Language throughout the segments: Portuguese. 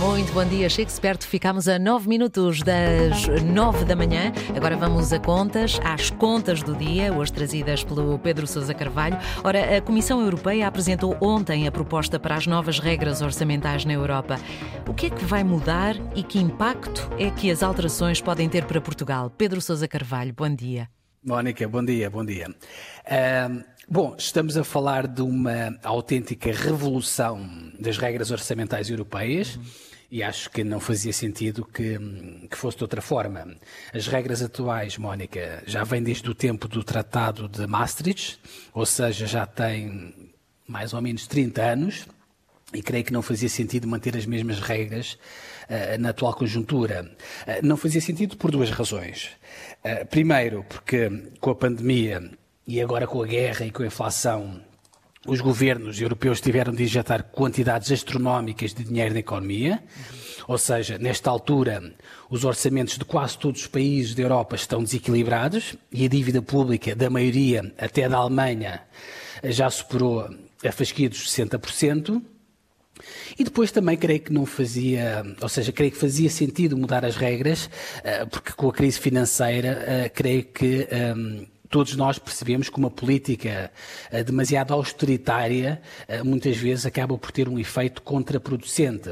Muito bom dia, Chico Esperto. Ficámos a 9 minutos das 9 da manhã. Agora vamos a contas, às contas do dia, hoje trazidas pelo Pedro Sousa Carvalho. Ora, a Comissão Europeia apresentou ontem a proposta para as novas regras orçamentais na Europa. O que é que vai mudar e que impacto é que as alterações podem ter para Portugal? Pedro Sousa Carvalho, bom dia. Mónica, bom dia, bom dia. Uh, bom, estamos a falar de uma autêntica revolução das regras orçamentais europeias. Uhum e acho que não fazia sentido que, que, fosse de outra forma. As regras atuais, Mónica, já vêm desde o tempo do Tratado de Maastricht, ou seja, já tem mais ou menos 30 anos, e creio que não fazia sentido manter as mesmas regras uh, na atual conjuntura. Uh, não fazia sentido por duas razões. Uh, primeiro, porque com a pandemia e agora com a guerra e com a inflação, os governos europeus tiveram de injetar quantidades astronómicas de dinheiro na economia, ou seja, nesta altura, os orçamentos de quase todos os países da Europa estão desequilibrados e a dívida pública da maioria, até da Alemanha, já superou a fasquia dos 60%. E depois também creio que não fazia, ou seja, creio que fazia sentido mudar as regras, eh, porque com a crise financeira, eh, creio que ehm, todos nós percebemos que uma política uh, demasiado austeritária uh, muitas vezes acaba por ter um efeito contraproducente.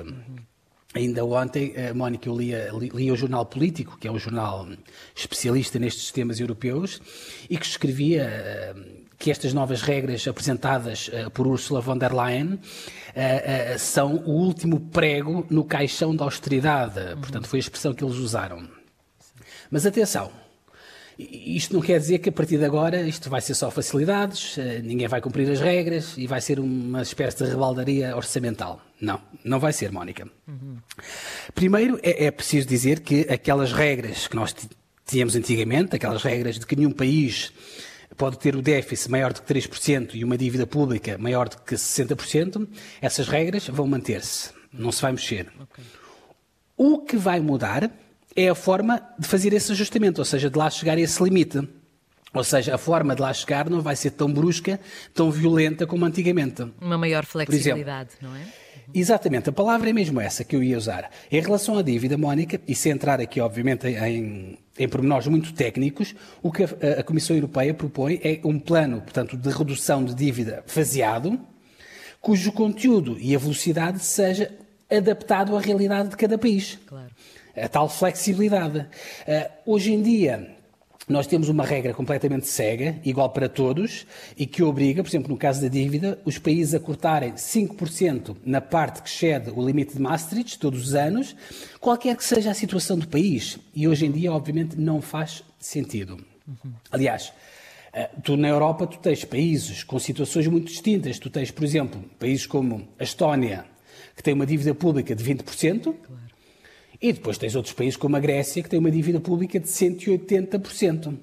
Ainda ontem, uh, Mónica, eu lia, li, li, o Jornal Político, que é um jornal especialista nestes temas europeus, e que escrevia que estas novas regras apresentadas por Ursula von der Leyen são o último prego no caixão da austeridade. Portanto, foi a expressão que eles usaram. Mas atenção, isto não quer dizer que a partir de agora isto vai ser só facilidades, eh, ninguém vai cumprir as regras e vai ser uma espécie de rebaldaria orçamental. Não, não vai ser, Mónica. Uhum. Primeiro, é, é, preciso dizer que aquelas regras que nós tínhamos antigamente, aquelas regras de que nenhum país pode ter o déficit maior de que 3% e uma dívida pública maior de que 60%, essas regras vão manter-se, não se vai mexer. Okay. O que vai mudar é a forma de fazer esse ajustamento, ou seja, de lá chegar a esse limite. Ou seja, a forma de lá chegar não vai ser tão brusca, tão violenta como antigamente. Uma maior flexibilidade, exemplo, não é? Exatamente, a palavra é mesmo essa que eu ia usar. Em relação à dívida, Mónica, e sem entrar aqui, obviamente, em, em pormenores muito técnicos, o que a, a Comissão Europeia propõe é um plano, portanto, de redução de dívida faseado, cujo conteúdo e a velocidade seja adaptado à realidade de cada país. Claro a tal flexibilidade. Uh, hoje em dia, nós temos uma regra completamente cega, igual para todos, e que obriga, por exemplo, no caso da dívida, os países a cortarem 5% na parte que excede o limite de Maastricht todos os anos, qualquer que seja a situação do país. E hoje em dia, obviamente, não faz sentido. Uhum. Aliás, eh, tu na Europa tu tens países com situações muito distintas. Tu tens, por exemplo, países como a Estónia, que tem uma dívida pública de 20%, claro. E depois tens outros países como a Grécia, que tem uma dívida pública de 180%.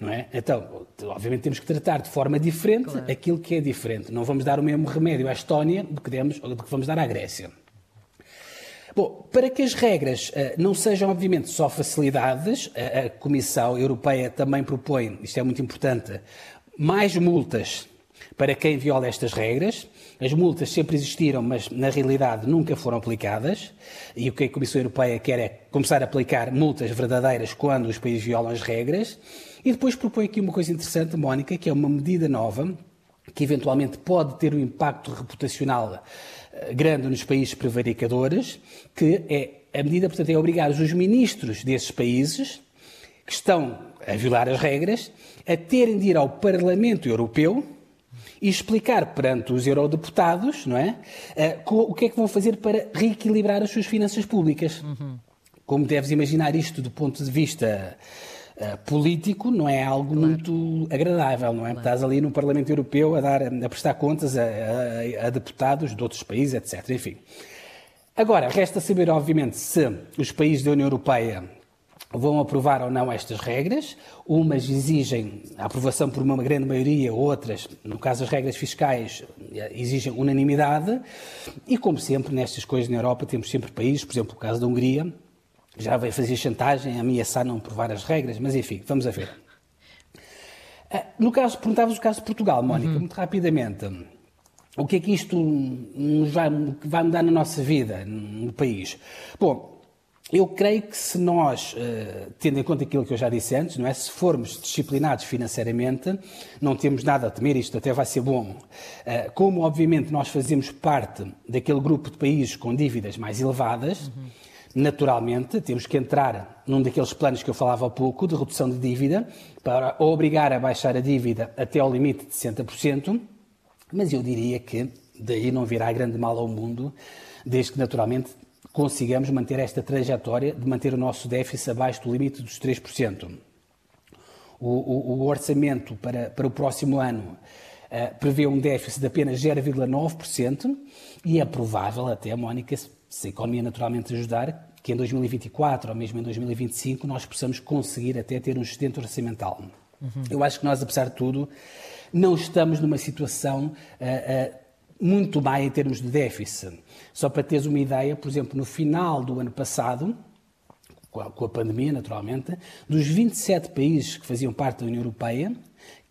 Não é? Então, obviamente temos que tratar de forma diferente claro. aquilo que é diferente. Não vamos dar o mesmo remédio à Estónia do que, demos, do que vamos dar à Grécia. Bom, para que as regras uh, não sejam, obviamente, só facilidades, a, a Comissão Europeia também propõe, isto é muito importante, mais multas para quem viola estas regras. As multas sempre existiram, mas na realidade nunca foram aplicadas. E o que a Comissão Europeia quer é começar a aplicar multas verdadeiras quando os países violam as regras. E depois propõe aqui uma coisa interessante, Mónica, que é uma medida nova que eventualmente pode ter um impacto reputacional eh, grande nos países prevaricadores, que é a medida, portanto, é obrigar os ministros desses países que estão a violar as regras a terem de ir ao Parlamento Europeu e explicar perante os eurodeputados não é, uh, o que é que vão fazer para reequilibrar as suas finanças públicas. Uhum. Como deves imaginar isto do ponto de vista uh, político, não é algo claro. muito agradável, não é? Claro. Estás ali no Parlamento Europeu a, dar, a prestar contas a, a, a deputados de outros países, etc. Enfim. Agora, resta saber, obviamente, se os países da União Europeia vão aprovar ou não estas regras. Umas exigem a aprovação por uma grande maioria, outras, no caso das regras fiscais, exigem unanimidade. E, como sempre, nestas coisas na Europa, temos sempre países, por exemplo, o caso da Hungria, já veio fazer chantagem, ameaçar não aprovar as regras, mas enfim, vamos a ver. Ah, no caso, perguntavas o caso de Portugal, Mónica, uhum. muito rapidamente. o que é que isto nos vai, vai mudar na nossa vida, no país? Bom, eu creio que se nós, eh, tendo em conta aquilo que eu já disse antes, não é? se formos disciplinados financeiramente, não temos nada a temer, isto até vai ser bom. Eh, como, obviamente, nós fazemos parte daquele grupo de países com dívidas mais elevadas, uhum. naturalmente temos que entrar num daqueles planos que eu falava há pouco, de redução de dívida, para obrigar a baixar a dívida até ao limite de 60%, mas eu diria que daí não virá grande mal ao mundo, desde que, naturalmente, consigamos manter esta trajetória de manter o nosso déficit abaixo do limite dos 3%. O, o, o orçamento para, para o próximo ano uh, prevê um déficit de apenas 0,9% e é provável até, Mónica, se a economia naturalmente ajudar, que em 2024 ou mesmo em 2025 nós possamos conseguir até ter um excedente orçamental. Uhum. Eu acho que nós, apesar de tudo, não estamos numa situação uh, uh, muito má em termos de déficit. Só para teres uma ideia, por exemplo, no final do ano passado, com a pandemia, naturalmente, dos 27 países que faziam parte da União Europeia,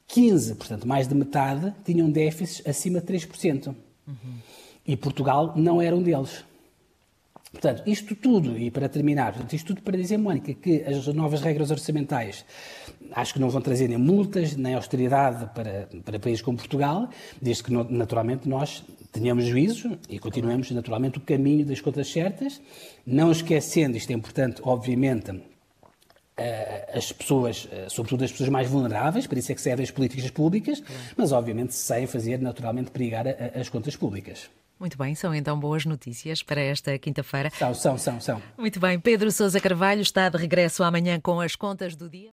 15, portanto, mais de metade, tinham déficits acima de 3%. Uhum. E Portugal não era um deles. Portanto, isto tudo, e para terminar, portanto, isto tudo para dizer, Mónica, que as novas regras orçamentais acho que não vão trazer nem multas, nem austeridade para, para países como Portugal, desde que naturalmente nós tenhamos juízo e continuemos naturalmente o caminho das contas certas, não esquecendo, isto é importante, obviamente, eh, as pessoas, eh, sobretudo as pessoas mais vulneráveis, para isso é que servem as políticas públicas, mas obviamente sem fazer naturalmente perigar as contas públicas. Muito bem, são então boas notícias para esta quinta-feira. São, são, são, são. Muito bem, Pedro Sousa Carvalho está de regresso amanhã com as contas do dia.